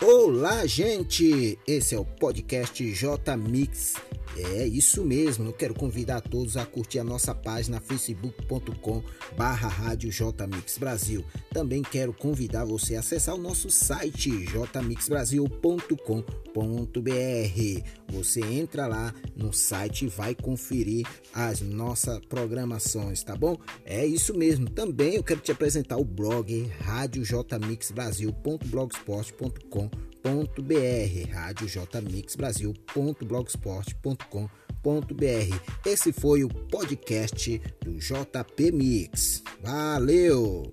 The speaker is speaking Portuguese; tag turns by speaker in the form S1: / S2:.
S1: Olá, gente! Esse é o podcast J Mix. É isso mesmo, eu quero convidar todos a curtir a nossa página facebook.com barra rádio Mix Brasil. Também quero convidar você a acessar o nosso site jmixbrasil.com.br. Você entra lá no site e vai conferir as nossas programações, tá bom? É isso mesmo. Também eu quero te apresentar o blog radiojmixbrasil.blogspot.com jmix.com.br, radiojmixbrasil.blogsport.com.br. Esse foi o podcast do JP Mix. Valeu!